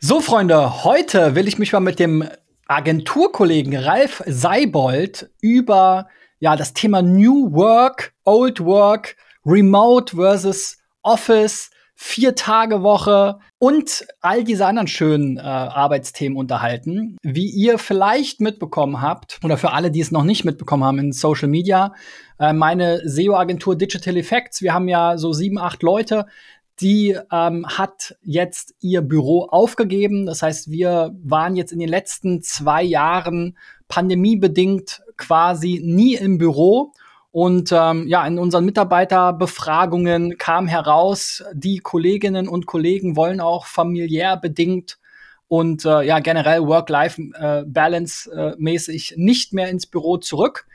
So, Freunde, heute will ich mich mal mit dem Agenturkollegen Ralf Seibold über ja, das Thema New Work, Old Work, Remote versus Office, Vier-Tage-Woche und all diese anderen schönen äh, Arbeitsthemen unterhalten. Wie ihr vielleicht mitbekommen habt, oder für alle, die es noch nicht mitbekommen haben in Social Media, äh, meine SEO-Agentur Digital Effects, wir haben ja so sieben, acht Leute, die ähm, hat jetzt ihr Büro aufgegeben. Das heißt, wir waren jetzt in den letzten zwei Jahren pandemiebedingt quasi nie im Büro. Und ähm, ja, in unseren Mitarbeiterbefragungen kam heraus, die Kolleginnen und Kollegen wollen auch familiär bedingt und äh, ja generell Work-Life-Balance äh, nicht mehr ins Büro zurück.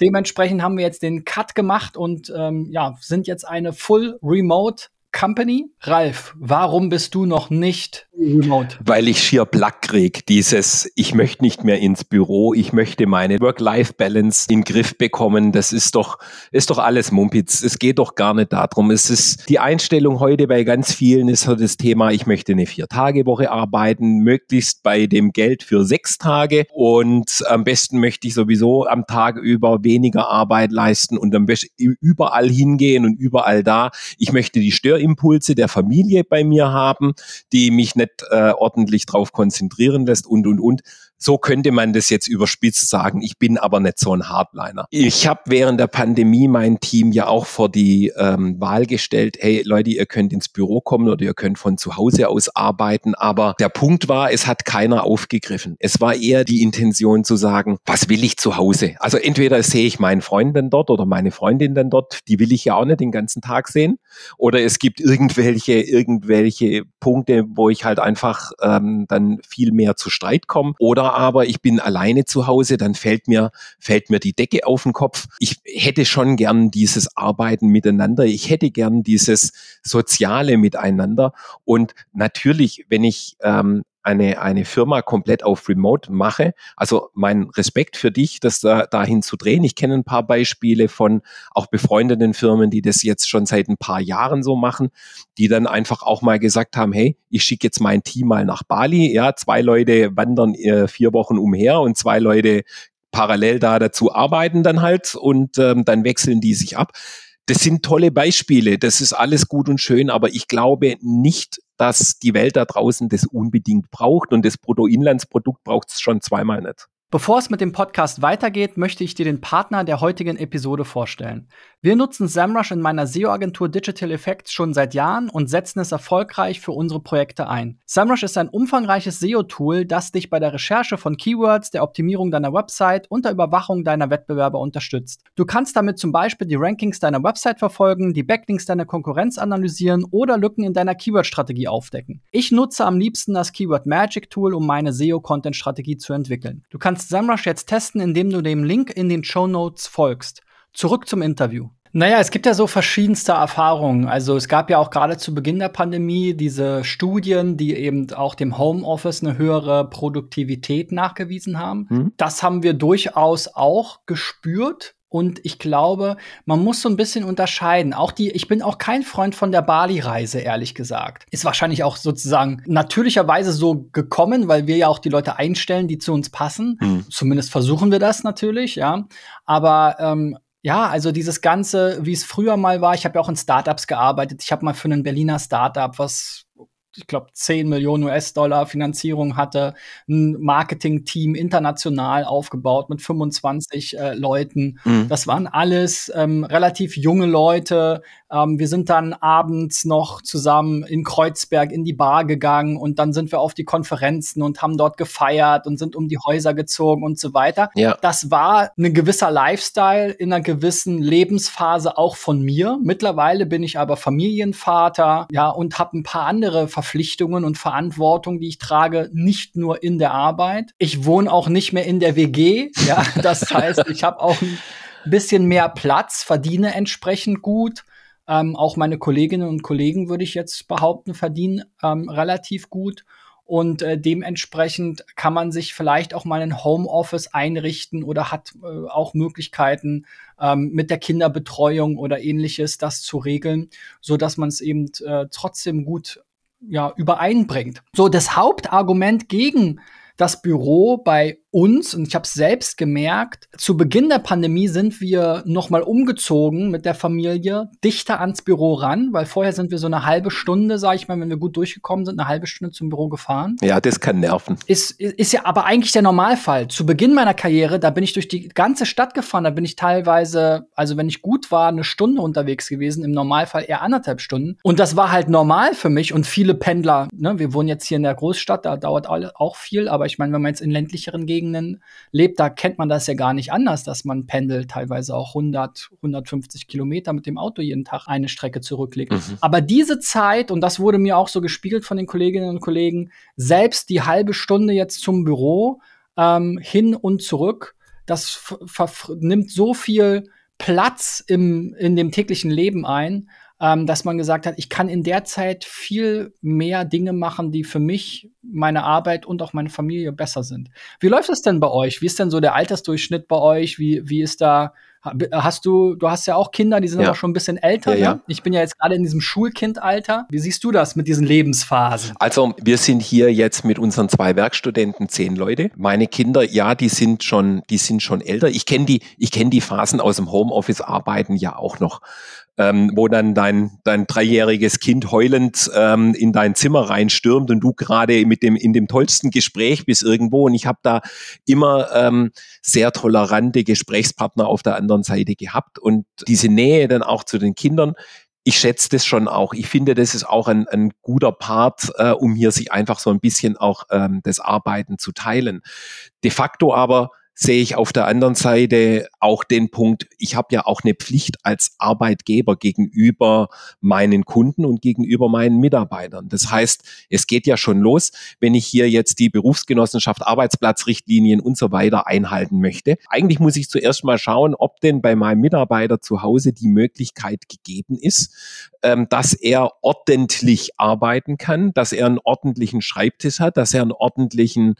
Dementsprechend haben wir jetzt den Cut gemacht und ähm, ja, sind jetzt eine Full Remote Company. Ralf, warum bist du noch nicht remote? Weil ich schier Plack krieg. Dieses, ich möchte nicht mehr ins Büro, ich möchte meine Work-Life-Balance in den Griff bekommen. Das ist doch, ist doch alles Mumpitz. Es geht doch gar nicht darum. Es ist die Einstellung heute bei ganz vielen ist so das Thema, ich möchte eine Vier-Tage-Woche arbeiten, möglichst bei dem Geld für sechs Tage und am besten möchte ich sowieso am Tag über weniger Arbeit leisten und am besten überall hingehen und überall da. Ich möchte die Stör Impulse der Familie bei mir haben, die mich nicht äh, ordentlich drauf konzentrieren lässt und, und, und. So könnte man das jetzt überspitzt sagen. Ich bin aber nicht so ein Hardliner. Ich habe während der Pandemie mein Team ja auch vor die ähm, Wahl gestellt, hey Leute, ihr könnt ins Büro kommen oder ihr könnt von zu Hause aus arbeiten. Aber der Punkt war, es hat keiner aufgegriffen. Es war eher die Intention zu sagen, was will ich zu Hause? Also entweder sehe ich meinen Freund dann dort oder meine Freundin dann dort, die will ich ja auch nicht den ganzen Tag sehen. Oder es gibt irgendwelche, irgendwelche Punkte, wo ich halt einfach ähm, dann viel mehr zu Streit komme. Oder oder aber ich bin alleine zu Hause, dann fällt mir, fällt mir die Decke auf den Kopf. Ich hätte schon gern dieses Arbeiten miteinander. Ich hätte gern dieses soziale Miteinander. Und natürlich, wenn ich ähm, eine, eine Firma komplett auf Remote mache. Also mein Respekt für dich, das da, dahin zu drehen. Ich kenne ein paar Beispiele von auch befreundeten Firmen, die das jetzt schon seit ein paar Jahren so machen, die dann einfach auch mal gesagt haben, hey, ich schicke jetzt mein Team mal nach Bali. Ja, zwei Leute wandern äh, vier Wochen umher und zwei Leute parallel da dazu arbeiten dann halt und ähm, dann wechseln die sich ab. Das sind tolle Beispiele, das ist alles gut und schön, aber ich glaube nicht, dass die Welt da draußen das unbedingt braucht und das Bruttoinlandsprodukt braucht es schon zweimal nicht. Bevor es mit dem Podcast weitergeht, möchte ich dir den Partner der heutigen Episode vorstellen. Wir nutzen SEMrush in meiner SEO-Agentur Digital Effects schon seit Jahren und setzen es erfolgreich für unsere Projekte ein. SEMrush ist ein umfangreiches SEO-Tool, das dich bei der Recherche von Keywords, der Optimierung deiner Website und der Überwachung deiner Wettbewerber unterstützt. Du kannst damit zum Beispiel die Rankings deiner Website verfolgen, die Backlinks deiner Konkurrenz analysieren oder Lücken in deiner Keyword-Strategie aufdecken. Ich nutze am liebsten das Keyword Magic Tool, um meine SEO-Content-Strategie zu entwickeln. Du kannst SEMrush jetzt testen, indem du dem Link in den Show Notes folgst. Zurück zum Interview. Naja, es gibt ja so verschiedenste Erfahrungen. Also es gab ja auch gerade zu Beginn der Pandemie diese Studien, die eben auch dem Homeoffice eine höhere Produktivität nachgewiesen haben. Mhm. Das haben wir durchaus auch gespürt. Und ich glaube, man muss so ein bisschen unterscheiden. Auch die, ich bin auch kein Freund von der Bali-Reise, ehrlich gesagt. Ist wahrscheinlich auch sozusagen natürlicherweise so gekommen, weil wir ja auch die Leute einstellen, die zu uns passen. Mhm. Zumindest versuchen wir das natürlich, ja. Aber ähm, ja, also dieses Ganze, wie es früher mal war, ich habe ja auch in Startups gearbeitet. Ich habe mal für einen Berliner Startup, was ich glaube, 10 Millionen US-Dollar Finanzierung hatte, ein Marketing-Team international aufgebaut mit 25 äh, Leuten. Mhm. Das waren alles ähm, relativ junge Leute. Ähm, wir sind dann abends noch zusammen in Kreuzberg in die Bar gegangen und dann sind wir auf die Konferenzen und haben dort gefeiert und sind um die Häuser gezogen und so weiter. Ja. Das war ein gewisser Lifestyle in einer gewissen Lebensphase auch von mir. Mittlerweile bin ich aber Familienvater, ja, und habe ein paar andere Ver Verpflichtungen und Verantwortung, die ich trage, nicht nur in der Arbeit. Ich wohne auch nicht mehr in der WG. Ja, das heißt, ich habe auch ein bisschen mehr Platz, verdiene entsprechend gut. Ähm, auch meine Kolleginnen und Kollegen, würde ich jetzt behaupten, verdienen ähm, relativ gut. Und äh, dementsprechend kann man sich vielleicht auch mal ein Homeoffice einrichten oder hat äh, auch Möglichkeiten ähm, mit der Kinderbetreuung oder ähnliches das zu regeln, so man es eben äh, trotzdem gut ja, übereinbringt. So, das Hauptargument gegen das Büro bei uns, und ich habe es selbst gemerkt, zu Beginn der Pandemie sind wir nochmal umgezogen mit der Familie dichter ans Büro ran, weil vorher sind wir so eine halbe Stunde, sage ich mal, wenn wir gut durchgekommen sind, eine halbe Stunde zum Büro gefahren. Ja, das kann nerven. Ist, ist ja aber eigentlich der Normalfall. Zu Beginn meiner Karriere, da bin ich durch die ganze Stadt gefahren, da bin ich teilweise, also wenn ich gut war, eine Stunde unterwegs gewesen, im Normalfall eher anderthalb Stunden. Und das war halt normal für mich und viele Pendler, ne, wir wohnen jetzt hier in der Großstadt, da dauert auch viel, aber ich meine, wenn man jetzt in ländlicheren Gegenden Gegenden lebt, da kennt man das ja gar nicht anders, dass man pendelt, teilweise auch 100, 150 Kilometer mit dem Auto jeden Tag eine Strecke zurücklegt. Mhm. Aber diese Zeit, und das wurde mir auch so gespiegelt von den Kolleginnen und Kollegen, selbst die halbe Stunde jetzt zum Büro ähm, hin und zurück, das nimmt so viel Platz im, in dem täglichen Leben ein, ähm, dass man gesagt hat, ich kann in der Zeit viel mehr Dinge machen, die für mich, meine Arbeit und auch meine Familie besser sind. Wie läuft das denn bei euch? Wie ist denn so der Altersdurchschnitt bei euch? Wie, wie ist da Hast du, du hast ja auch Kinder, die sind ja. aber schon ein bisschen älter. Ja, ne? Ich bin ja jetzt gerade in diesem Schulkindalter. Wie siehst du das mit diesen Lebensphasen? Also, wir sind hier jetzt mit unseren zwei Werkstudenten zehn Leute. Meine Kinder, ja, die sind schon, die sind schon älter. Ich kenne die, ich kenne die Phasen aus dem Homeoffice arbeiten ja auch noch ähm, wo dann dein, dein dreijähriges Kind heulend ähm, in dein Zimmer reinstürmt und du gerade mit dem in dem tollsten Gespräch bist irgendwo. Und ich habe da immer ähm, sehr tolerante Gesprächspartner auf der anderen Seite gehabt und diese Nähe dann auch zu den Kindern. Ich schätze das schon auch. Ich finde, das ist auch ein, ein guter Part, äh, um hier sich einfach so ein bisschen auch ähm, das Arbeiten zu teilen. De facto aber sehe ich auf der anderen Seite auch den Punkt, ich habe ja auch eine Pflicht als Arbeitgeber gegenüber meinen Kunden und gegenüber meinen Mitarbeitern. Das heißt, es geht ja schon los, wenn ich hier jetzt die Berufsgenossenschaft, Arbeitsplatzrichtlinien und so weiter einhalten möchte. Eigentlich muss ich zuerst mal schauen, ob denn bei meinem Mitarbeiter zu Hause die Möglichkeit gegeben ist, ähm, dass er ordentlich arbeiten kann, dass er einen ordentlichen Schreibtisch hat, dass er einen ordentlichen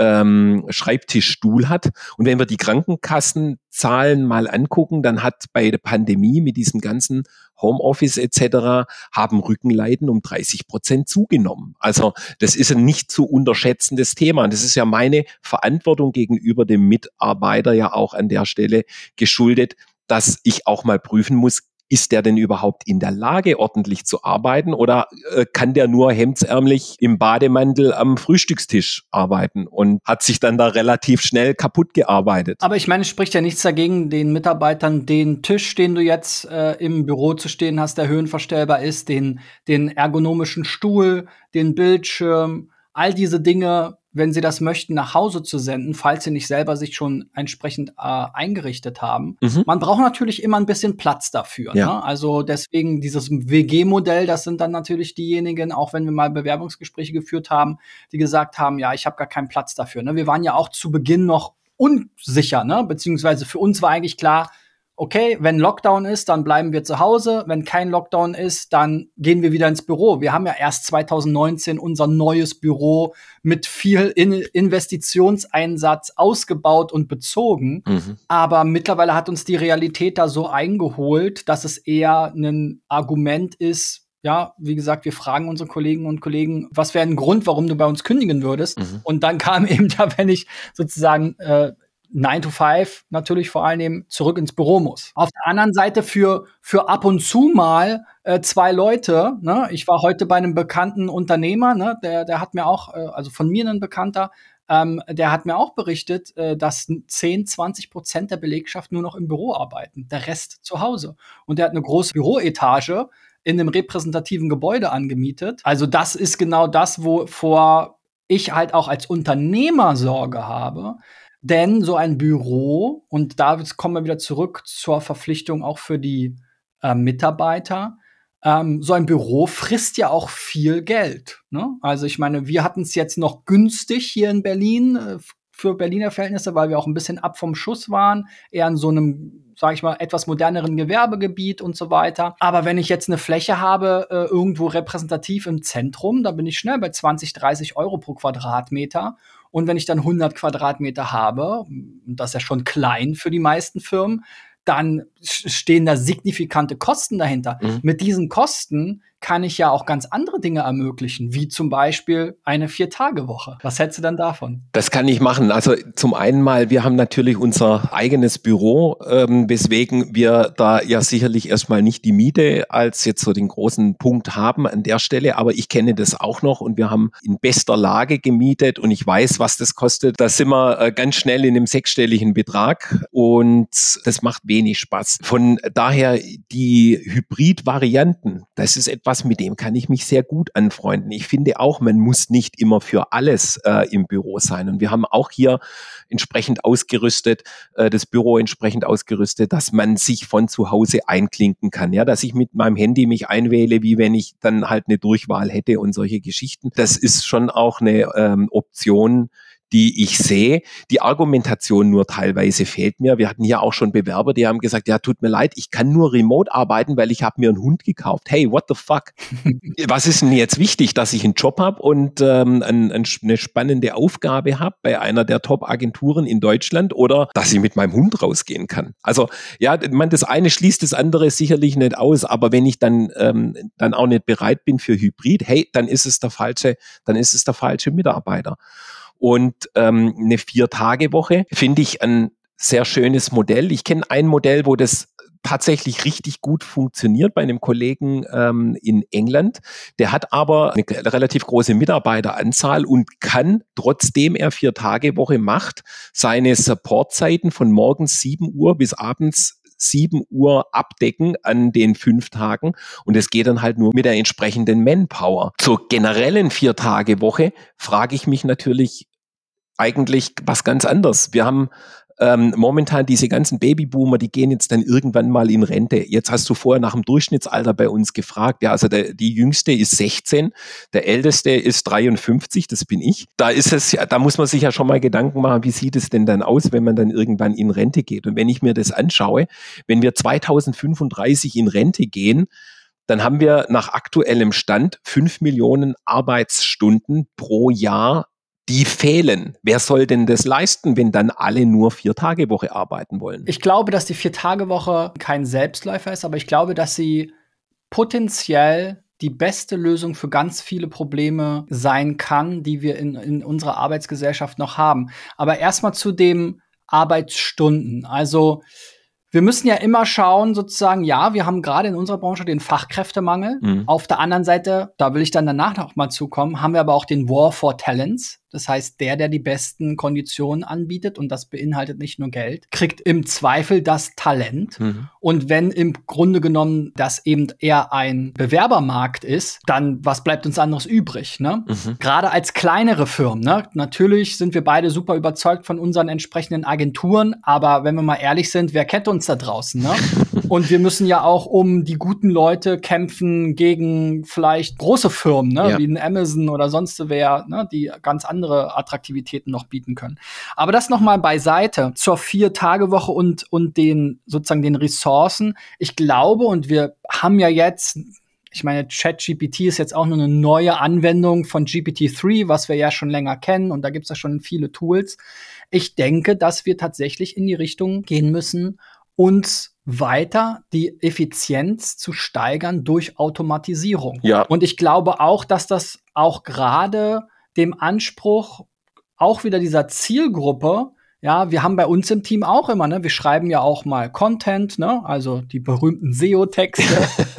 ähm, Schreibtischstuhl hat. Und wenn wir die Krankenkassenzahlen mal angucken, dann hat bei der Pandemie mit diesem ganzen Homeoffice etc. haben Rückenleiden um 30 Prozent zugenommen. Also das ist ein nicht zu unterschätzendes Thema. Und das ist ja meine Verantwortung gegenüber dem Mitarbeiter ja auch an der Stelle geschuldet, dass ich auch mal prüfen muss, ist der denn überhaupt in der Lage, ordentlich zu arbeiten oder äh, kann der nur hemdsärmlich im Bademantel am Frühstückstisch arbeiten und hat sich dann da relativ schnell kaputt gearbeitet? Aber ich meine, es spricht ja nichts dagegen, den Mitarbeitern den Tisch, den du jetzt äh, im Büro zu stehen hast, der höhenverstellbar ist, den, den ergonomischen Stuhl, den Bildschirm, all diese Dinge wenn sie das möchten, nach Hause zu senden, falls sie nicht selber sich schon entsprechend äh, eingerichtet haben. Mhm. Man braucht natürlich immer ein bisschen Platz dafür. Ja. Ne? Also deswegen dieses WG-Modell, das sind dann natürlich diejenigen, auch wenn wir mal Bewerbungsgespräche geführt haben, die gesagt haben, ja, ich habe gar keinen Platz dafür. Ne? Wir waren ja auch zu Beginn noch unsicher, ne? beziehungsweise für uns war eigentlich klar, okay, wenn Lockdown ist, dann bleiben wir zu Hause. Wenn kein Lockdown ist, dann gehen wir wieder ins Büro. Wir haben ja erst 2019 unser neues Büro mit viel In Investitionseinsatz ausgebaut und bezogen. Mhm. Aber mittlerweile hat uns die Realität da so eingeholt, dass es eher ein Argument ist, ja, wie gesagt, wir fragen unsere Kolleginnen und Kollegen, was wäre ein Grund, warum du bei uns kündigen würdest? Mhm. Und dann kam eben da, wenn ich sozusagen äh, 9 to 5 natürlich vor allem zurück ins Büro muss. Auf der anderen Seite für, für ab und zu mal äh, zwei Leute, ne? ich war heute bei einem bekannten Unternehmer, ne? der, der hat mir auch, äh, also von mir ein Bekannter, ähm, der hat mir auch berichtet, äh, dass 10, 20 Prozent der Belegschaft nur noch im Büro arbeiten, der Rest zu Hause. Und der hat eine große Büroetage in einem repräsentativen Gebäude angemietet. Also das ist genau das, wovor ich halt auch als Unternehmer Sorge habe, denn so ein Büro, und da kommen wir wieder zurück zur Verpflichtung auch für die äh, Mitarbeiter, ähm, so ein Büro frisst ja auch viel Geld. Ne? Also ich meine, wir hatten es jetzt noch günstig hier in Berlin äh, für Berliner Verhältnisse, weil wir auch ein bisschen ab vom Schuss waren, eher in so einem, sage ich mal, etwas moderneren Gewerbegebiet und so weiter. Aber wenn ich jetzt eine Fläche habe, äh, irgendwo repräsentativ im Zentrum, da bin ich schnell bei 20, 30 Euro pro Quadratmeter. Und wenn ich dann 100 Quadratmeter habe, das ist ja schon klein für die meisten Firmen, dann stehen da signifikante Kosten dahinter. Mhm. Mit diesen Kosten kann ich ja auch ganz andere Dinge ermöglichen, wie zum Beispiel eine Vier-Tage-Woche. Was hältst du denn davon? Das kann ich machen. Also zum einen mal, wir haben natürlich unser eigenes Büro, ähm, weswegen wir da ja sicherlich erstmal nicht die Miete als jetzt so den großen Punkt haben an der Stelle, aber ich kenne das auch noch und wir haben in bester Lage gemietet und ich weiß, was das kostet. Da sind wir äh, ganz schnell in einem sechsstelligen Betrag und das macht wenig Spaß. Von daher die Hybrid-Varianten, das ist etwas, was, mit dem kann ich mich sehr gut anfreunden. Ich finde auch, man muss nicht immer für alles äh, im Büro sein. Und wir haben auch hier entsprechend ausgerüstet, äh, das Büro entsprechend ausgerüstet, dass man sich von zu Hause einklinken kann. Ja, dass ich mit meinem Handy mich einwähle, wie wenn ich dann halt eine Durchwahl hätte und solche Geschichten. Das ist schon auch eine ähm, Option, die ich sehe. Die Argumentation nur teilweise fehlt mir. Wir hatten hier auch schon Bewerber, die haben gesagt, ja, tut mir leid, ich kann nur remote arbeiten, weil ich habe mir einen Hund gekauft. Hey, what the fuck? Was ist denn jetzt wichtig, dass ich einen Job habe und ähm, ein, ein, eine spannende Aufgabe habe bei einer der Top-Agenturen in Deutschland oder dass ich mit meinem Hund rausgehen kann? Also ja, man, das eine schließt das andere sicherlich nicht aus, aber wenn ich dann, ähm, dann auch nicht bereit bin für Hybrid, hey, dann ist es der falsche, dann ist es der falsche Mitarbeiter. Und ähm, eine Vier-Tage-Woche finde ich ein sehr schönes Modell. Ich kenne ein Modell, wo das tatsächlich richtig gut funktioniert bei einem Kollegen ähm, in England. Der hat aber eine relativ große Mitarbeiteranzahl und kann, trotzdem er vier Tage Woche macht, seine Supportzeiten von morgens 7 Uhr bis abends 7 Uhr abdecken an den fünf Tagen. Und es geht dann halt nur mit der entsprechenden Manpower. Zur generellen Vier-Tage-Woche frage ich mich natürlich, eigentlich was ganz anderes. Wir haben ähm, momentan diese ganzen Babyboomer, die gehen jetzt dann irgendwann mal in Rente. Jetzt hast du vorher nach dem Durchschnittsalter bei uns gefragt. Ja, also der, die jüngste ist 16, der älteste ist 53, das bin ich. Da ist es, da muss man sich ja schon mal Gedanken machen, wie sieht es denn dann aus, wenn man dann irgendwann in Rente geht? Und wenn ich mir das anschaue, wenn wir 2035 in Rente gehen, dann haben wir nach aktuellem Stand fünf Millionen Arbeitsstunden pro Jahr die fehlen. Wer soll denn das leisten, wenn dann alle nur vier Tage Woche arbeiten wollen? Ich glaube, dass die vier Tage Woche kein Selbstläufer ist, aber ich glaube, dass sie potenziell die beste Lösung für ganz viele Probleme sein kann, die wir in, in unserer Arbeitsgesellschaft noch haben. Aber erstmal zu dem Arbeitsstunden. Also wir müssen ja immer schauen, sozusagen, ja, wir haben gerade in unserer Branche den Fachkräftemangel. Mhm. Auf der anderen Seite, da will ich dann danach noch mal zukommen, haben wir aber auch den War for Talents. Das heißt, der, der die besten Konditionen anbietet, und das beinhaltet nicht nur Geld, kriegt im Zweifel das Talent. Mhm. Und wenn im Grunde genommen das eben eher ein Bewerbermarkt ist, dann was bleibt uns anderes übrig? Ne? Mhm. Gerade als kleinere Firmen. Ne? Natürlich sind wir beide super überzeugt von unseren entsprechenden Agenturen, aber wenn wir mal ehrlich sind, wer kennt uns da draußen? Ne? Und wir müssen ja auch um die guten Leute kämpfen gegen vielleicht große Firmen, ne? Ja. wie ein Amazon oder sonst wer, ne? die ganz andere Attraktivitäten noch bieten können. Aber das noch mal beiseite zur Vier-Tage-Woche und, und den sozusagen den Ressourcen. Ich glaube, und wir haben ja jetzt ich meine, ChatGPT ist jetzt auch nur eine neue Anwendung von GPT-3, was wir ja schon länger kennen und da gibt es ja schon viele Tools. Ich denke, dass wir tatsächlich in die Richtung gehen müssen, uns weiter die Effizienz zu steigern durch Automatisierung. Ja. Und ich glaube auch, dass das auch gerade dem Anspruch auch wieder dieser Zielgruppe ja, wir haben bei uns im Team auch immer, ne, wir schreiben ja auch mal Content, ne, also die berühmten SEO-Texte,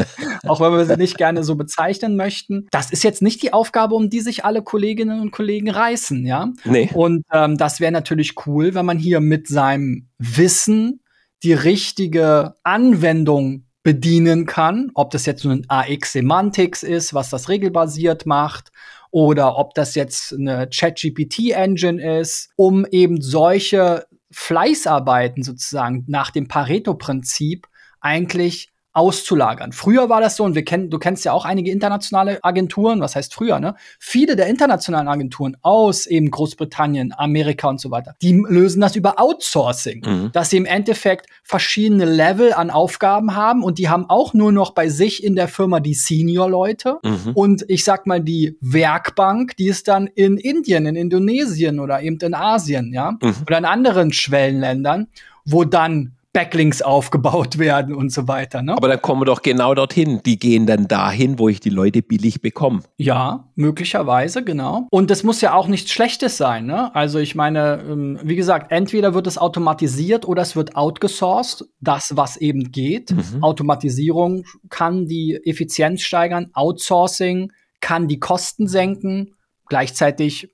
auch wenn wir sie nicht gerne so bezeichnen möchten. Das ist jetzt nicht die Aufgabe, um die sich alle Kolleginnen und Kollegen reißen, ja. Nee. Und ähm, das wäre natürlich cool, wenn man hier mit seinem Wissen die richtige Anwendung bedienen kann, ob das jetzt ein AX Semantics ist, was das regelbasiert macht, oder ob das jetzt eine ChatGPT-Engine ist, um eben solche Fleißarbeiten sozusagen nach dem Pareto-Prinzip eigentlich auszulagern. Früher war das so, und wir kennen, du kennst ja auch einige internationale Agenturen, was heißt früher, ne? Viele der internationalen Agenturen aus eben Großbritannien, Amerika und so weiter, die lösen das über Outsourcing, mhm. dass sie im Endeffekt verschiedene Level an Aufgaben haben und die haben auch nur noch bei sich in der Firma die Senior-Leute mhm. und ich sag mal die Werkbank, die ist dann in Indien, in Indonesien oder eben in Asien, ja, mhm. oder in anderen Schwellenländern, wo dann Backlinks aufgebaut werden und so weiter. Ne? Aber dann kommen wir doch genau dorthin. Die gehen dann dahin, wo ich die Leute billig bekomme. Ja, möglicherweise, genau. Und das muss ja auch nichts Schlechtes sein. Ne? Also ich meine, ähm, wie gesagt, entweder wird es automatisiert oder es wird outgesourced. Das, was eben geht. Mhm. Automatisierung kann die Effizienz steigern. Outsourcing kann die Kosten senken. Gleichzeitig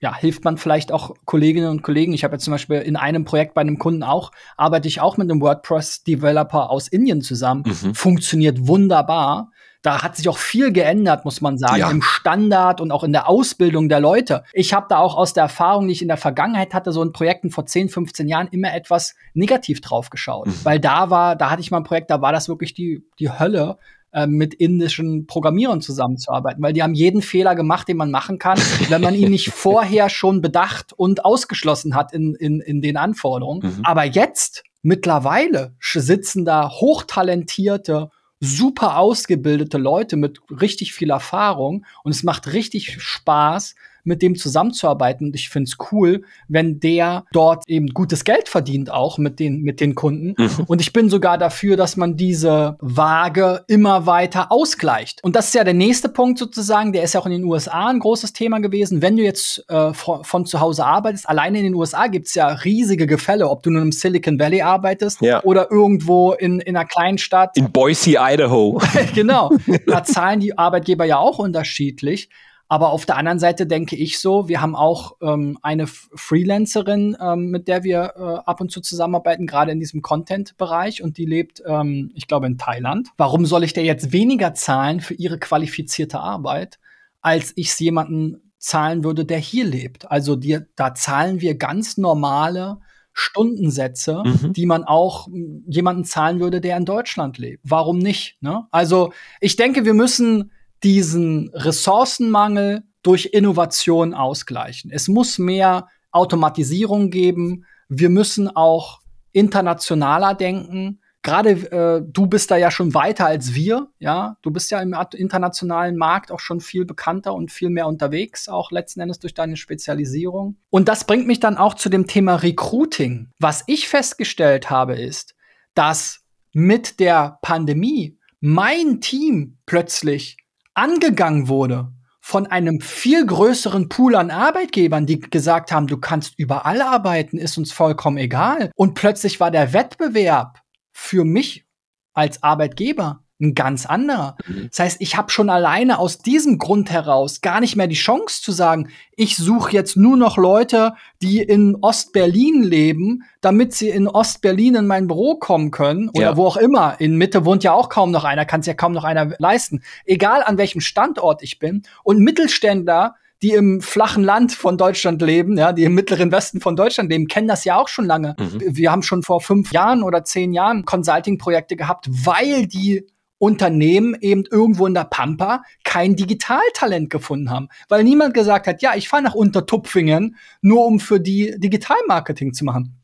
ja, hilft man vielleicht auch Kolleginnen und Kollegen. Ich habe jetzt zum Beispiel in einem Projekt bei einem Kunden auch, arbeite ich auch mit einem WordPress-Developer aus Indien zusammen. Mhm. Funktioniert wunderbar. Da hat sich auch viel geändert, muss man sagen, ja. im Standard und auch in der Ausbildung der Leute. Ich habe da auch aus der Erfahrung, die ich in der Vergangenheit hatte, so in Projekten vor 10, 15 Jahren immer etwas negativ drauf geschaut. Mhm. Weil da war, da hatte ich mal ein Projekt, da war das wirklich die, die Hölle, äh, mit indischen Programmierern zusammenzuarbeiten, weil die haben jeden Fehler gemacht, den man machen kann, wenn man ihn nicht vorher schon bedacht und ausgeschlossen hat in, in, in den Anforderungen. Mhm. Aber jetzt, mittlerweile, sitzen da hochtalentierte, super ausgebildete Leute mit richtig viel Erfahrung und es macht richtig Spaß, mit dem zusammenzuarbeiten. Und ich finde es cool, wenn der dort eben gutes Geld verdient, auch mit den, mit den Kunden. Mhm. Und ich bin sogar dafür, dass man diese Waage immer weiter ausgleicht. Und das ist ja der nächste Punkt sozusagen, der ist ja auch in den USA ein großes Thema gewesen. Wenn du jetzt äh, von, von, zu Hause arbeitest, alleine in den USA gibt es ja riesige Gefälle, ob du nun im Silicon Valley arbeitest ja. oder irgendwo in, in einer kleinen Stadt. In Boise, Idaho. genau. Da zahlen die Arbeitgeber ja auch unterschiedlich. Aber auf der anderen Seite denke ich so, wir haben auch ähm, eine Freelancerin, ähm, mit der wir äh, ab und zu zusammenarbeiten, gerade in diesem Content-Bereich und die lebt, ähm, ich glaube, in Thailand. Warum soll ich der jetzt weniger zahlen für ihre qualifizierte Arbeit, als ich es jemanden zahlen würde, der hier lebt? Also die, da zahlen wir ganz normale Stundensätze, mhm. die man auch hm, jemanden zahlen würde, der in Deutschland lebt. Warum nicht? Ne? Also ich denke, wir müssen diesen Ressourcenmangel durch Innovation ausgleichen. Es muss mehr Automatisierung geben. Wir müssen auch internationaler denken. Gerade äh, du bist da ja schon weiter als wir, ja. Du bist ja im internationalen Markt auch schon viel bekannter und viel mehr unterwegs, auch letzten Endes durch deine Spezialisierung. Und das bringt mich dann auch zu dem Thema Recruiting. Was ich festgestellt habe, ist, dass mit der Pandemie mein Team plötzlich angegangen wurde von einem viel größeren Pool an Arbeitgebern, die gesagt haben, du kannst überall arbeiten, ist uns vollkommen egal. Und plötzlich war der Wettbewerb für mich als Arbeitgeber ein ganz anderer. Mhm. Das heißt, ich habe schon alleine aus diesem Grund heraus gar nicht mehr die Chance zu sagen, ich suche jetzt nur noch Leute, die in Ostberlin leben, damit sie in Ostberlin in mein Büro kommen können oder ja. wo auch immer. In Mitte wohnt ja auch kaum noch einer, kann es ja kaum noch einer leisten. Egal an welchem Standort ich bin. Und Mittelständler, die im flachen Land von Deutschland leben, ja, die im mittleren Westen von Deutschland leben, kennen das ja auch schon lange. Mhm. Wir haben schon vor fünf Jahren oder zehn Jahren Consulting-Projekte gehabt, weil die Unternehmen eben irgendwo in der Pampa kein Digitaltalent gefunden haben, weil niemand gesagt hat, ja, ich fahre nach Untertupfingen, nur um für die Digitalmarketing zu machen.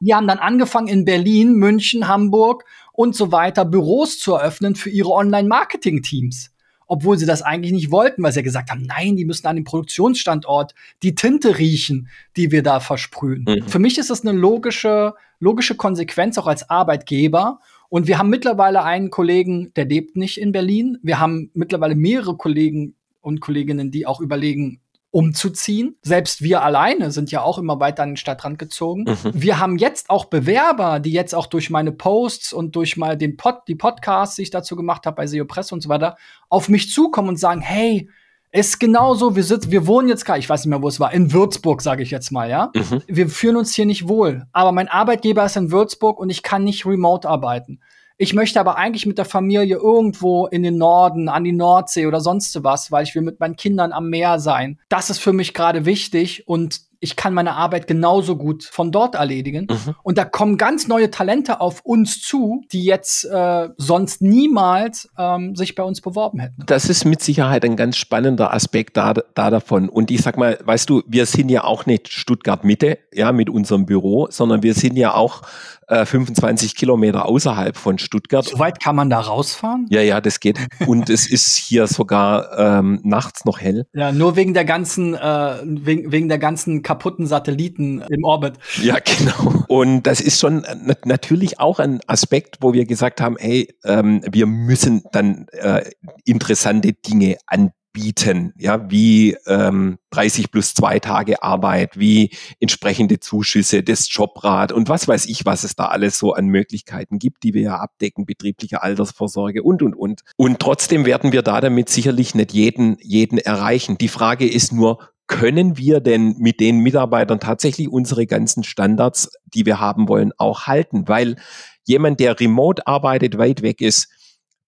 Die haben dann angefangen in Berlin, München, Hamburg und so weiter Büros zu eröffnen für ihre Online-Marketing-Teams. Obwohl sie das eigentlich nicht wollten, weil sie ja gesagt haben, nein, die müssen an dem Produktionsstandort die Tinte riechen, die wir da versprühen. Mhm. Für mich ist das eine logische, logische Konsequenz auch als Arbeitgeber und wir haben mittlerweile einen Kollegen, der lebt nicht in Berlin. Wir haben mittlerweile mehrere Kollegen und Kolleginnen, die auch überlegen, umzuziehen. Selbst wir alleine sind ja auch immer weiter an den Stadtrand gezogen. Mhm. Wir haben jetzt auch Bewerber, die jetzt auch durch meine Posts und durch mal den Pod, die Podcasts, die ich dazu gemacht habe bei SEO Press und so weiter, auf mich zukommen und sagen, hey, ist genauso, wir sitzen, wir wohnen jetzt gerade, ich weiß nicht mehr, wo es war, in Würzburg, sage ich jetzt mal, ja. Mhm. Wir fühlen uns hier nicht wohl. Aber mein Arbeitgeber ist in Würzburg und ich kann nicht remote arbeiten. Ich möchte aber eigentlich mit der Familie irgendwo in den Norden, an die Nordsee oder sonst was, weil ich will mit meinen Kindern am Meer sein. Das ist für mich gerade wichtig und ich kann meine Arbeit genauso gut von dort erledigen. Mhm. Und da kommen ganz neue Talente auf uns zu, die jetzt äh, sonst niemals ähm, sich bei uns beworben hätten. Das ist mit Sicherheit ein ganz spannender Aspekt da, da davon. Und ich sag mal, weißt du, wir sind ja auch nicht Stuttgart Mitte, ja, mit unserem Büro, sondern wir sind ja auch äh, 25 Kilometer außerhalb von Stuttgart. So weit kann man da rausfahren? Ja, ja, das geht. Und es ist hier sogar ähm, nachts noch hell. Ja, nur wegen der ganzen, äh, wegen, wegen der ganzen kaputten Satelliten im Orbit. Ja, genau. Und das ist schon natürlich auch ein Aspekt, wo wir gesagt haben, hey, ähm, wir müssen dann äh, interessante Dinge anbieten bieten, ja, wie ähm, 30 plus zwei Tage Arbeit, wie entsprechende Zuschüsse, das Jobrat und was weiß ich, was es da alles so an Möglichkeiten gibt, die wir ja abdecken, betriebliche Altersvorsorge und, und, und. Und trotzdem werden wir da damit sicherlich nicht jeden, jeden erreichen. Die Frage ist nur, können wir denn mit den Mitarbeitern tatsächlich unsere ganzen Standards, die wir haben wollen, auch halten? Weil jemand, der remote arbeitet, weit weg ist,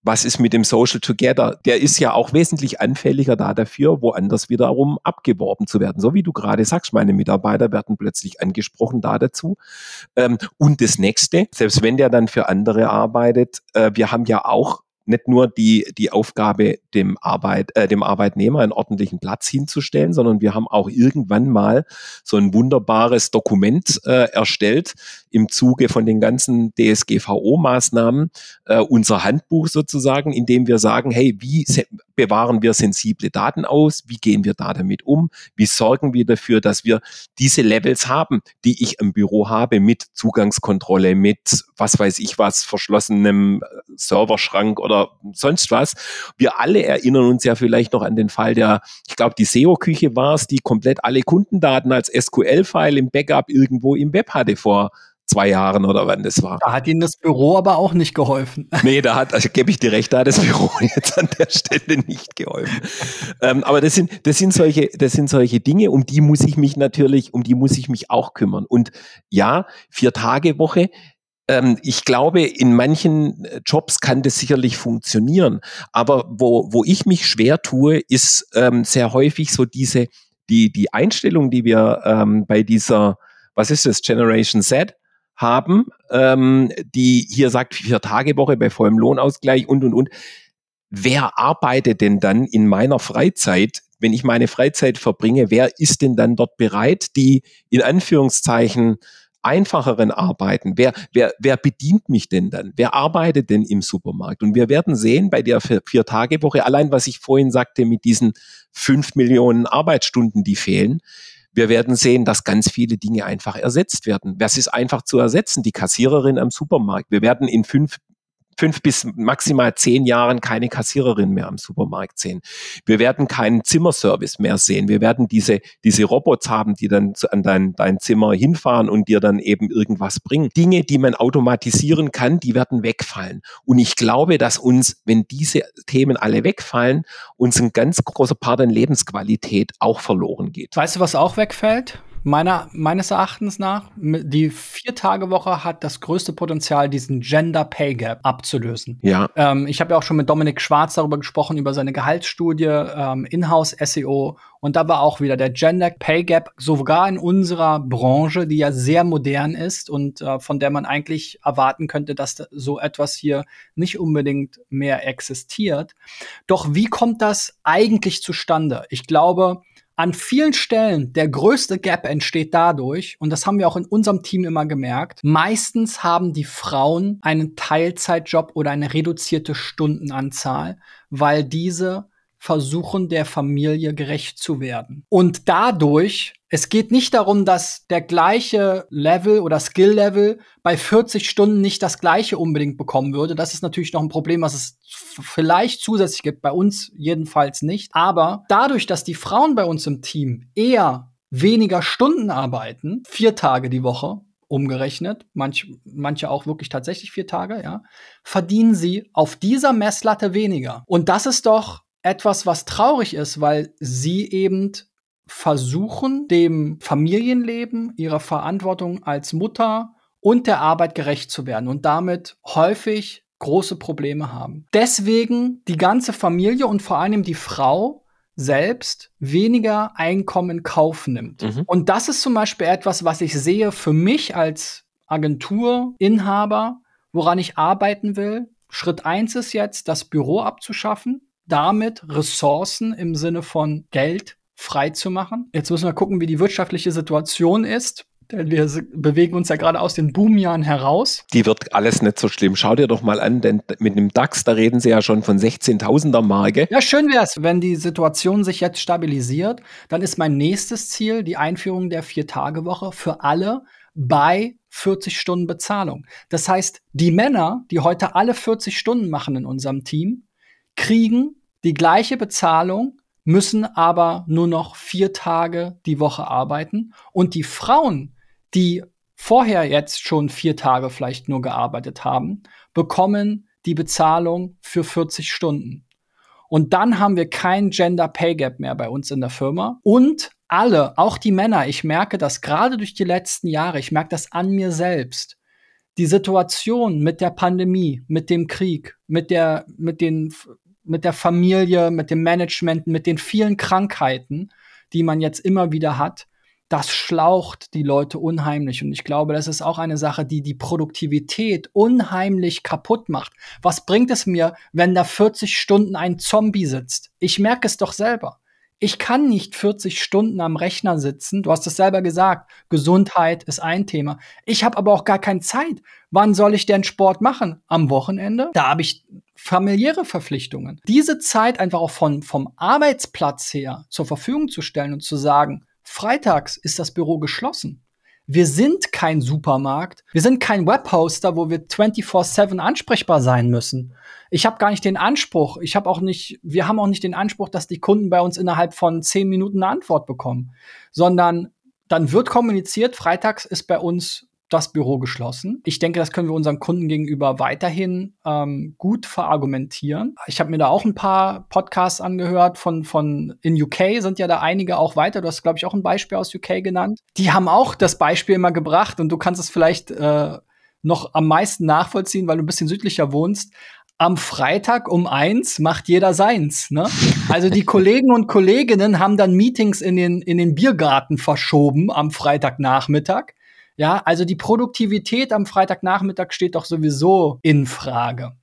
was ist mit dem Social Together? Der ist ja auch wesentlich anfälliger da dafür, woanders wiederum abgeworben zu werden. So wie du gerade sagst, meine Mitarbeiter werden plötzlich angesprochen da dazu. Ähm, und das nächste, selbst wenn der dann für andere arbeitet, äh, wir haben ja auch nicht nur die, die Aufgabe, dem, Arbeit, äh, dem Arbeitnehmer einen ordentlichen Platz hinzustellen, sondern wir haben auch irgendwann mal so ein wunderbares Dokument äh, erstellt im Zuge von den ganzen DSGVO-Maßnahmen, äh, unser Handbuch sozusagen, in dem wir sagen, hey, wie bewahren wir sensible Daten aus? Wie gehen wir da damit um? Wie sorgen wir dafür, dass wir diese Levels haben, die ich im Büro habe mit Zugangskontrolle, mit was weiß ich was, verschlossenem äh, Serverschrank oder sonst was. Wir alle erinnern uns ja vielleicht noch an den Fall der, ich glaube, die SEO-Küche war es, die komplett alle Kundendaten als SQL-File im Backup irgendwo im Web hatte vor zwei Jahren oder wann das war. Da hat Ihnen das Büro aber auch nicht geholfen. Nee, da hat, also gebe ich dir recht, da hat das Büro jetzt an der Stelle nicht geholfen. ähm, aber das sind, das sind solche, das sind solche Dinge, um die muss ich mich natürlich, um die muss ich mich auch kümmern. Und ja, vier Tage Woche, ähm, ich glaube, in manchen äh, Jobs kann das sicherlich funktionieren. Aber wo, wo ich mich schwer tue, ist ähm, sehr häufig so diese, die, die Einstellung, die wir ähm, bei dieser, was ist das, Generation Z haben, ähm, die hier sagt, vier Tage Woche bei vollem Lohnausgleich und, und, und. Wer arbeitet denn dann in meiner Freizeit, wenn ich meine Freizeit verbringe, wer ist denn dann dort bereit, die in Anführungszeichen einfacheren Arbeiten, wer, wer, wer bedient mich denn dann? Wer arbeitet denn im Supermarkt? Und wir werden sehen bei der Vier-Tage-Woche, allein was ich vorhin sagte mit diesen fünf Millionen Arbeitsstunden, die fehlen, wir werden sehen, dass ganz viele Dinge einfach ersetzt werden. Was ist einfach zu ersetzen? Die Kassiererin am Supermarkt. Wir werden in fünf fünf bis maximal zehn Jahren keine Kassiererin mehr am Supermarkt sehen. Wir werden keinen Zimmerservice mehr sehen. Wir werden diese, diese Robots haben, die dann an dein, dein Zimmer hinfahren und dir dann eben irgendwas bringen. Dinge, die man automatisieren kann, die werden wegfallen. Und ich glaube, dass uns, wenn diese Themen alle wegfallen, uns ein ganz großer Part an Lebensqualität auch verloren geht. Weißt du, was auch wegfällt? Meiner, meines Erachtens nach, die Vier-Tage-Woche hat das größte Potenzial, diesen Gender Pay Gap abzulösen. Ja. Ähm, ich habe ja auch schon mit Dominik Schwarz darüber gesprochen, über seine Gehaltsstudie, ähm, Inhouse SEO. Und da war auch wieder der Gender Pay Gap, sogar in unserer Branche, die ja sehr modern ist und äh, von der man eigentlich erwarten könnte, dass so etwas hier nicht unbedingt mehr existiert. Doch wie kommt das eigentlich zustande? Ich glaube, an vielen Stellen der größte Gap entsteht dadurch, und das haben wir auch in unserem Team immer gemerkt, meistens haben die Frauen einen Teilzeitjob oder eine reduzierte Stundenanzahl, weil diese versuchen, der Familie gerecht zu werden. Und dadurch, es geht nicht darum, dass der gleiche Level oder Skill-Level bei 40 Stunden nicht das gleiche unbedingt bekommen würde. Das ist natürlich noch ein Problem, was es vielleicht zusätzlich gibt, bei uns jedenfalls nicht. Aber dadurch, dass die Frauen bei uns im Team eher weniger Stunden arbeiten, vier Tage die Woche, umgerechnet, manch, manche auch wirklich tatsächlich vier Tage, ja, verdienen sie auf dieser Messlatte weniger. Und das ist doch etwas, was traurig ist, weil sie eben versuchen, dem Familienleben, ihrer Verantwortung als Mutter und der Arbeit gerecht zu werden und damit häufig große Probleme haben. Deswegen die ganze Familie und vor allem die Frau selbst weniger Einkommen in Kauf nimmt. Mhm. Und das ist zum Beispiel etwas, was ich sehe für mich als Agenturinhaber, woran ich arbeiten will. Schritt eins ist jetzt, das Büro abzuschaffen damit Ressourcen im Sinne von Geld frei zu machen. Jetzt müssen wir gucken, wie die wirtschaftliche Situation ist. Denn wir bewegen uns ja gerade aus den Boomjahren heraus. Die wird alles nicht so schlimm. Schau dir doch mal an, denn mit dem DAX, da reden sie ja schon von 16.000er Marke. Ja, schön wäre es, wenn die Situation sich jetzt stabilisiert. Dann ist mein nächstes Ziel die Einführung der Vier-Tage-Woche für alle bei 40 Stunden Bezahlung. Das heißt, die Männer, die heute alle 40 Stunden machen in unserem Team, kriegen die gleiche Bezahlung müssen aber nur noch vier Tage die Woche arbeiten. Und die Frauen, die vorher jetzt schon vier Tage vielleicht nur gearbeitet haben, bekommen die Bezahlung für 40 Stunden. Und dann haben wir kein Gender Pay Gap mehr bei uns in der Firma. Und alle, auch die Männer, ich merke das gerade durch die letzten Jahre, ich merke das an mir selbst. Die Situation mit der Pandemie, mit dem Krieg, mit der, mit den mit der Familie, mit dem Management, mit den vielen Krankheiten, die man jetzt immer wieder hat, das schlaucht die Leute unheimlich. Und ich glaube, das ist auch eine Sache, die die Produktivität unheimlich kaputt macht. Was bringt es mir, wenn da 40 Stunden ein Zombie sitzt? Ich merke es doch selber. Ich kann nicht 40 Stunden am Rechner sitzen. Du hast es selber gesagt. Gesundheit ist ein Thema. Ich habe aber auch gar keine Zeit. Wann soll ich denn Sport machen? Am Wochenende? Da habe ich familiäre Verpflichtungen. Diese Zeit einfach auch von, vom Arbeitsplatz her zur Verfügung zu stellen und zu sagen, freitags ist das Büro geschlossen. Wir sind kein Supermarkt. Wir sind kein Webhoster, wo wir 24/7 ansprechbar sein müssen. Ich habe gar nicht den Anspruch. Ich habe auch nicht, wir haben auch nicht den Anspruch, dass die Kunden bei uns innerhalb von zehn Minuten eine Antwort bekommen, sondern dann wird kommuniziert, freitags ist bei uns das Büro geschlossen. Ich denke, das können wir unseren Kunden gegenüber weiterhin ähm, gut verargumentieren. Ich habe mir da auch ein paar Podcasts angehört von, von in UK sind ja da einige auch weiter. Du hast, glaube ich, auch ein Beispiel aus UK genannt. Die haben auch das Beispiel immer gebracht und du kannst es vielleicht äh, noch am meisten nachvollziehen, weil du ein bisschen südlicher wohnst. Am Freitag um eins macht jeder seins. Ne? Also die Kollegen und Kolleginnen haben dann Meetings in den, in den Biergarten verschoben am Freitagnachmittag ja, also die Produktivität am Freitagnachmittag steht doch sowieso in Frage.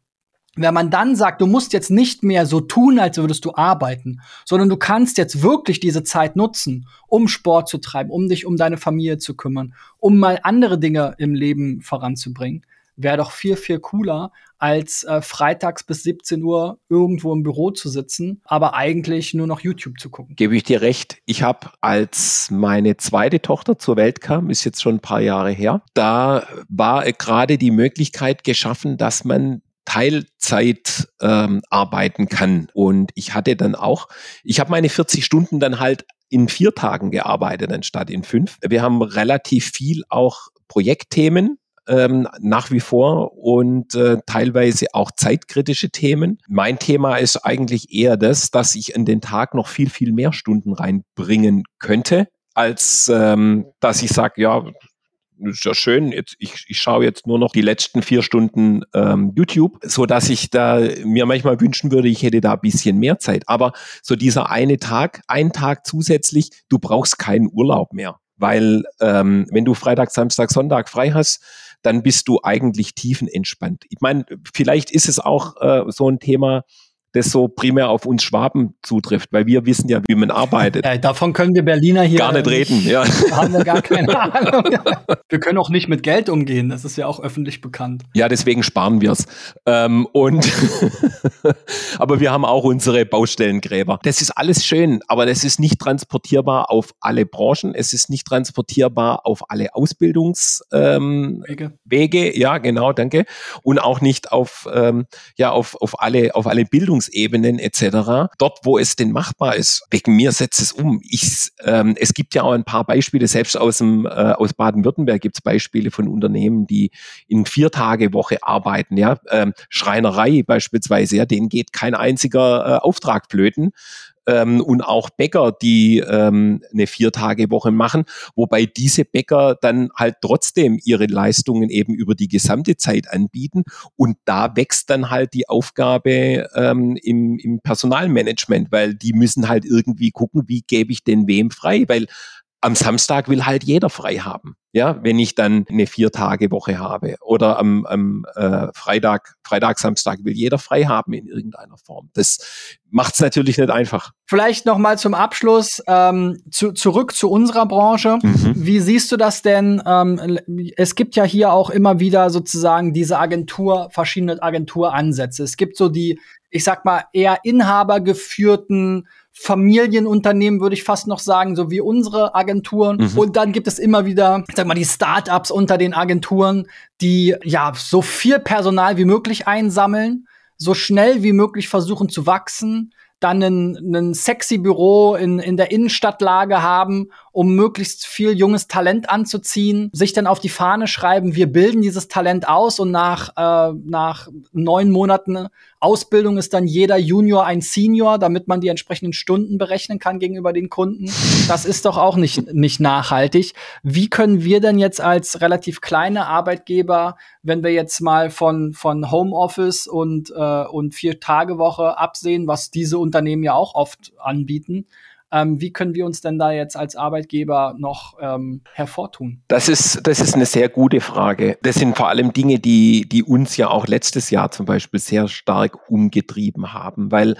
Wenn man dann sagt, du musst jetzt nicht mehr so tun, als würdest du arbeiten, sondern du kannst jetzt wirklich diese Zeit nutzen, um Sport zu treiben, um dich um deine Familie zu kümmern, um mal andere Dinge im Leben voranzubringen, wäre doch viel, viel cooler, als äh, freitags bis 17 Uhr irgendwo im Büro zu sitzen, aber eigentlich nur noch YouTube zu gucken. Gebe ich dir recht. Ich habe, als meine zweite Tochter zur Welt kam, ist jetzt schon ein paar Jahre her, da war gerade die Möglichkeit geschaffen, dass man Teilzeit ähm, arbeiten kann. Und ich hatte dann auch, ich habe meine 40 Stunden dann halt in vier Tagen gearbeitet anstatt in fünf. Wir haben relativ viel auch Projektthemen, ähm, nach wie vor und äh, teilweise auch zeitkritische Themen. Mein Thema ist eigentlich eher das, dass ich in den Tag noch viel, viel mehr Stunden reinbringen könnte, als ähm, dass ich sage, ja, ist ja schön, jetzt, ich, ich schaue jetzt nur noch die letzten vier Stunden ähm, YouTube, so dass ich da mir manchmal wünschen würde, ich hätte da ein bisschen mehr Zeit. Aber so dieser eine Tag, ein Tag zusätzlich, du brauchst keinen Urlaub mehr. Weil ähm, wenn du Freitag, Samstag, Sonntag frei hast, dann bist du eigentlich tiefenentspannt. Ich meine, vielleicht ist es auch äh, so ein Thema, das so primär auf uns Schwaben zutrifft, weil wir wissen ja, wie man arbeitet. Ja, davon können wir Berliner hier gar nicht reden. Ja. Haben wir gar keine Ahnung. Wir können auch nicht mit Geld umgehen, das ist ja auch öffentlich bekannt. Ja, deswegen sparen wir es. Ähm, und aber wir haben auch unsere Baustellengräber. Das ist alles schön, aber das ist nicht transportierbar auf alle Branchen. Es ist nicht transportierbar auf alle Ausbildungswege. Ähm, Wege. Ja, genau, danke. Und auch nicht auf ähm, ja auf auf alle auf alle Bildungs Entwicklungsebenen etc. Dort, wo es denn machbar ist, wegen mir setzt es um. Ich, ähm, es gibt ja auch ein paar Beispiele, selbst aus, dem, äh, aus Baden-Württemberg gibt es Beispiele von Unternehmen, die in vier Tage Woche arbeiten. Ja? Ähm, Schreinerei beispielsweise, ja, denen geht kein einziger äh, Auftrag flöten ähm, und auch Bäcker, die ähm, eine Vier-Tage-Woche machen, wobei diese Bäcker dann halt trotzdem ihre Leistungen eben über die gesamte Zeit anbieten. Und da wächst dann halt die Aufgabe ähm, im, im Personalmanagement, weil die müssen halt irgendwie gucken, wie gebe ich denn wem frei, weil am Samstag will halt jeder frei haben. Ja, wenn ich dann eine Vier-Tage-Woche habe oder am, am äh, Freitag, Freitag, Samstag will jeder frei haben in irgendeiner Form. Das macht es natürlich nicht einfach. Vielleicht noch mal zum Abschluss ähm, zu, zurück zu unserer Branche. Mhm. Wie siehst du das denn? Ähm, es gibt ja hier auch immer wieder sozusagen diese Agentur, verschiedene Agenturansätze. Es gibt so die, ich sag mal, eher inhabergeführten Familienunternehmen, würde ich fast noch sagen, so wie unsere Agenturen. Mhm. Und dann gibt es immer wieder, ich sag mal, die Startups unter den Agenturen, die ja so viel Personal wie möglich einsammeln, so schnell wie möglich versuchen zu wachsen, dann ein, ein sexy Büro in, in der Innenstadtlage haben, um möglichst viel junges Talent anzuziehen, sich dann auf die Fahne schreiben, wir bilden dieses Talent aus und nach, äh, nach neun Monaten Ausbildung ist dann jeder Junior ein Senior, damit man die entsprechenden Stunden berechnen kann gegenüber den Kunden. Das ist doch auch nicht, nicht nachhaltig. Wie können wir denn jetzt als relativ kleine Arbeitgeber, wenn wir jetzt mal von, von Homeoffice und, äh, und Vier-Tage-Woche absehen, was diese Unternehmen ja auch oft anbieten, ähm, wie können wir uns denn da jetzt als Arbeitgeber noch ähm, hervortun? Das ist, das ist eine sehr gute Frage. Das sind vor allem Dinge, die, die uns ja auch letztes Jahr zum Beispiel sehr stark umgetrieben haben, weil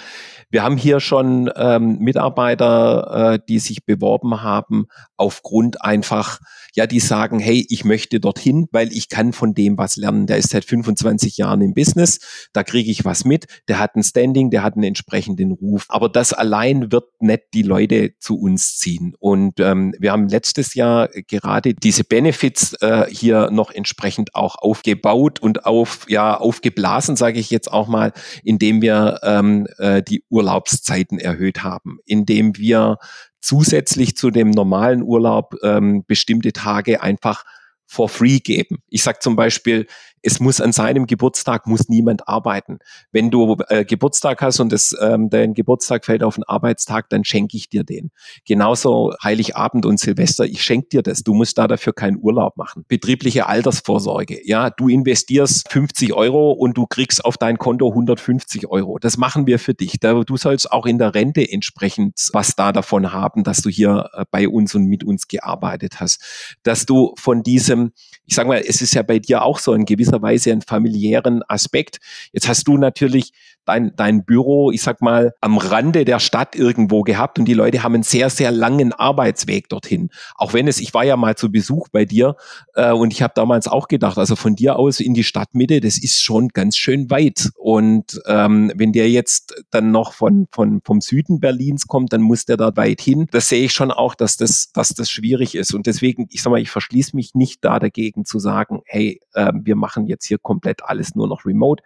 wir haben hier schon ähm, Mitarbeiter, äh, die sich beworben haben, aufgrund einfach, ja, die sagen, hey, ich möchte dorthin, weil ich kann von dem was lernen. Der ist seit 25 Jahren im Business, da kriege ich was mit, der hat ein Standing, der hat einen entsprechenden Ruf. Aber das allein wird nicht die Leute zu uns ziehen. Und ähm, wir haben letztes Jahr gerade diese Benefits äh, hier noch entsprechend auch aufgebaut und auf ja aufgeblasen, sage ich jetzt auch mal, indem wir ähm, äh, die Urlaubszeiten erhöht haben, indem wir zusätzlich zu dem normalen Urlaub ähm, bestimmte Tage einfach for free geben. Ich sage zum Beispiel, es muss an seinem Geburtstag muss niemand arbeiten. Wenn du äh, Geburtstag hast und das, ähm, dein Geburtstag fällt auf einen Arbeitstag, dann schenke ich dir den. Genauso Heiligabend und Silvester, ich schenke dir das. Du musst da dafür keinen Urlaub machen. Betriebliche Altersvorsorge, ja, du investierst 50 Euro und du kriegst auf dein Konto 150 Euro. Das machen wir für dich. Du sollst auch in der Rente entsprechend was da davon haben, dass du hier äh, bei uns und mit uns gearbeitet hast. Dass du von diesem, ich sage mal, es ist ja bei dir auch so ein gewisser gewisserweise einen familiären Aspekt. Jetzt hast du natürlich dein, dein Büro, ich sag mal, am Rande der Stadt irgendwo gehabt und die Leute haben einen sehr, sehr langen Arbeitsweg dorthin. Auch wenn es, ich war ja mal zu Besuch bei dir äh, und ich habe damals auch gedacht, also von dir aus in die Stadtmitte, das ist schon ganz schön weit. Und ähm, wenn der jetzt dann noch von, von, vom Süden Berlins kommt, dann muss der da weit hin. Das sehe ich schon auch, dass das, dass das schwierig ist. Und deswegen, ich sag mal, ich verschließe mich nicht da dagegen zu sagen, hey, äh, wir machen jetzt hier komplett alles nur noch remote.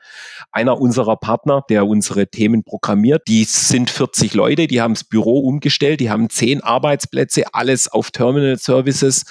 Einer unserer Partner, der unsere Themen programmiert. Die sind 40 Leute, die haben das Büro umgestellt, die haben zehn Arbeitsplätze, alles auf Terminal Services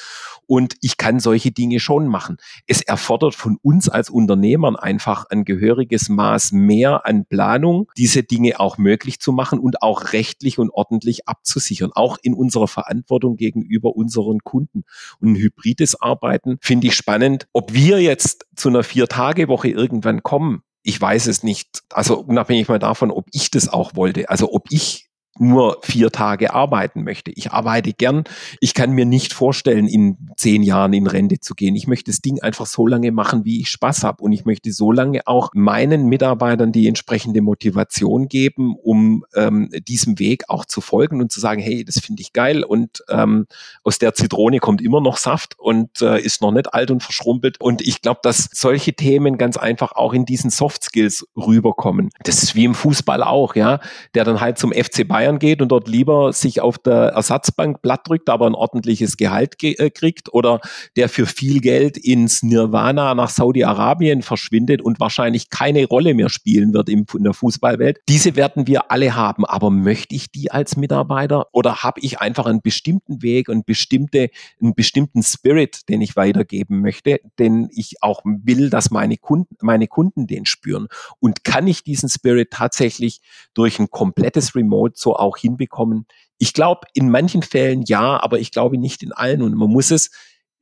und ich kann solche Dinge schon machen. Es erfordert von uns als Unternehmern einfach ein gehöriges Maß mehr an Planung, diese Dinge auch möglich zu machen und auch rechtlich und ordentlich abzusichern, auch in unserer Verantwortung gegenüber unseren Kunden. Und ein hybrides Arbeiten finde ich spannend. Ob wir jetzt zu einer Vier-Tage-Woche irgendwann kommen, ich weiß es nicht. Also unabhängig mal davon, ob ich das auch wollte. Also ob ich nur vier Tage arbeiten möchte. Ich arbeite gern. Ich kann mir nicht vorstellen, in zehn Jahren in Rente zu gehen. Ich möchte das Ding einfach so lange machen, wie ich Spaß habe. Und ich möchte so lange auch meinen Mitarbeitern die entsprechende Motivation geben, um ähm, diesem Weg auch zu folgen und zu sagen, hey, das finde ich geil und ähm, aus der Zitrone kommt immer noch Saft und äh, ist noch nicht alt und verschrumpelt. Und ich glaube, dass solche Themen ganz einfach auch in diesen Soft Skills rüberkommen. Das ist wie im Fußball auch, ja, der dann halt zum FC Bayern Bayern geht und dort lieber sich auf der Ersatzbank platt drückt, aber ein ordentliches Gehalt ge äh, kriegt oder der für viel Geld ins Nirvana nach Saudi-Arabien verschwindet und wahrscheinlich keine Rolle mehr spielen wird im, in der Fußballwelt. Diese werden wir alle haben, aber möchte ich die als Mitarbeiter oder habe ich einfach einen bestimmten Weg und bestimmte, einen bestimmten Spirit, den ich weitergeben möchte, den ich auch will, dass meine Kunden, meine Kunden den spüren? Und kann ich diesen Spirit tatsächlich durch ein komplettes Remote so auch hinbekommen? Ich glaube, in manchen Fällen ja, aber ich glaube nicht in allen. Und man muss es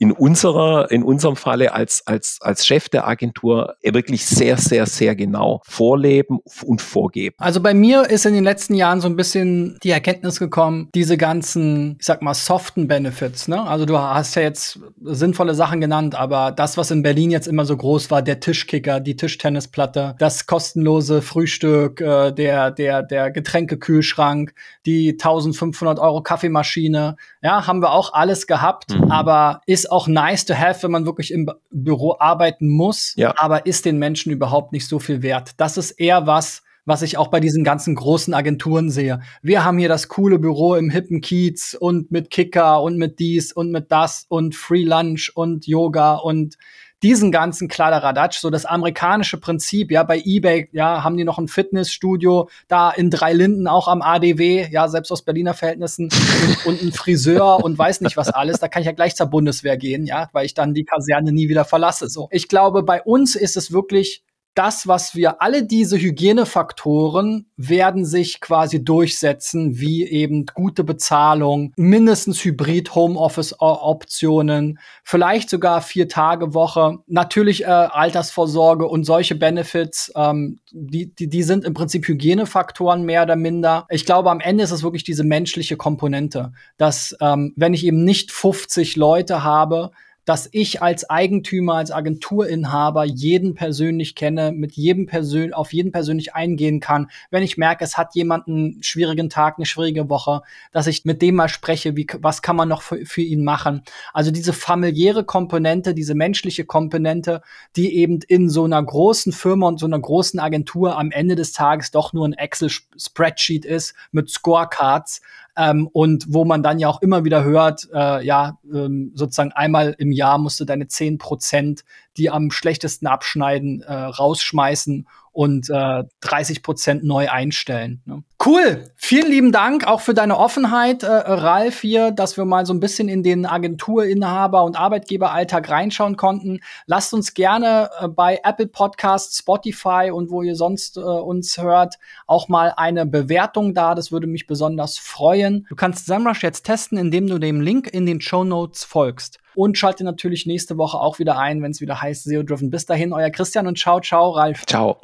in unserer, in unserem Falle als, als, als Chef der Agentur wirklich sehr, sehr, sehr genau vorleben und vorgeben. Also bei mir ist in den letzten Jahren so ein bisschen die Erkenntnis gekommen, diese ganzen, ich sag mal, soften Benefits, ne? Also du hast ja jetzt sinnvolle Sachen genannt, aber das, was in Berlin jetzt immer so groß war, der Tischkicker, die Tischtennisplatte, das kostenlose Frühstück, äh, der, der, der Getränkekühlschrank, die 1500 Euro Kaffeemaschine, ja, haben wir auch alles gehabt, mhm. aber ist auch nice to have, wenn man wirklich im Büro arbeiten muss, ja. aber ist den Menschen überhaupt nicht so viel wert. Das ist eher was, was ich auch bei diesen ganzen großen Agenturen sehe. Wir haben hier das coole Büro im hippen Kiez und mit Kicker und mit dies und mit das und Free Lunch und Yoga und diesen ganzen Kladderadatsch, so das amerikanische Prinzip, ja, bei eBay, ja, haben die noch ein Fitnessstudio, da in drei Linden auch am ADW, ja, selbst aus Berliner Verhältnissen und, und ein Friseur und weiß nicht was alles, da kann ich ja gleich zur Bundeswehr gehen, ja, weil ich dann die Kaserne nie wieder verlasse, so. Ich glaube, bei uns ist es wirklich das, was wir alle diese Hygienefaktoren werden sich quasi durchsetzen, wie eben gute Bezahlung, mindestens Hybrid Homeoffice Optionen, vielleicht sogar vier Tage Woche, natürlich äh, Altersvorsorge und solche Benefits, ähm, die, die, die sind im Prinzip Hygienefaktoren mehr oder minder. Ich glaube, am Ende ist es wirklich diese menschliche Komponente, dass ähm, wenn ich eben nicht 50 Leute habe, dass ich als Eigentümer, als Agenturinhaber jeden persönlich kenne, mit jedem persönlich, auf jeden persönlich eingehen kann. Wenn ich merke, es hat jemand einen schwierigen Tag, eine schwierige Woche, dass ich mit dem mal spreche, wie, was kann man noch für, für ihn machen. Also diese familiäre Komponente, diese menschliche Komponente, die eben in so einer großen Firma und so einer großen Agentur am Ende des Tages doch nur ein Excel-Spreadsheet ist mit Scorecards, ähm, und wo man dann ja auch immer wieder hört, äh, ja, ähm, sozusagen einmal im Jahr musst du deine zehn Prozent, die am schlechtesten abschneiden, äh, rausschmeißen und äh, 30 Prozent neu einstellen. Ne? Cool. Vielen lieben Dank auch für deine Offenheit, äh, Ralf, hier, dass wir mal so ein bisschen in den Agenturinhaber- und Arbeitgeberalltag reinschauen konnten. Lasst uns gerne äh, bei Apple Podcasts, Spotify und wo ihr sonst äh, uns hört, auch mal eine Bewertung da. Das würde mich besonders freuen. Du kannst SEMrush jetzt testen, indem du dem Link in den Show Notes folgst. Und schalte natürlich nächste Woche auch wieder ein, wenn es wieder heißt SEO Driven. Bis dahin, euer Christian und ciao, ciao, Ralf. Ciao.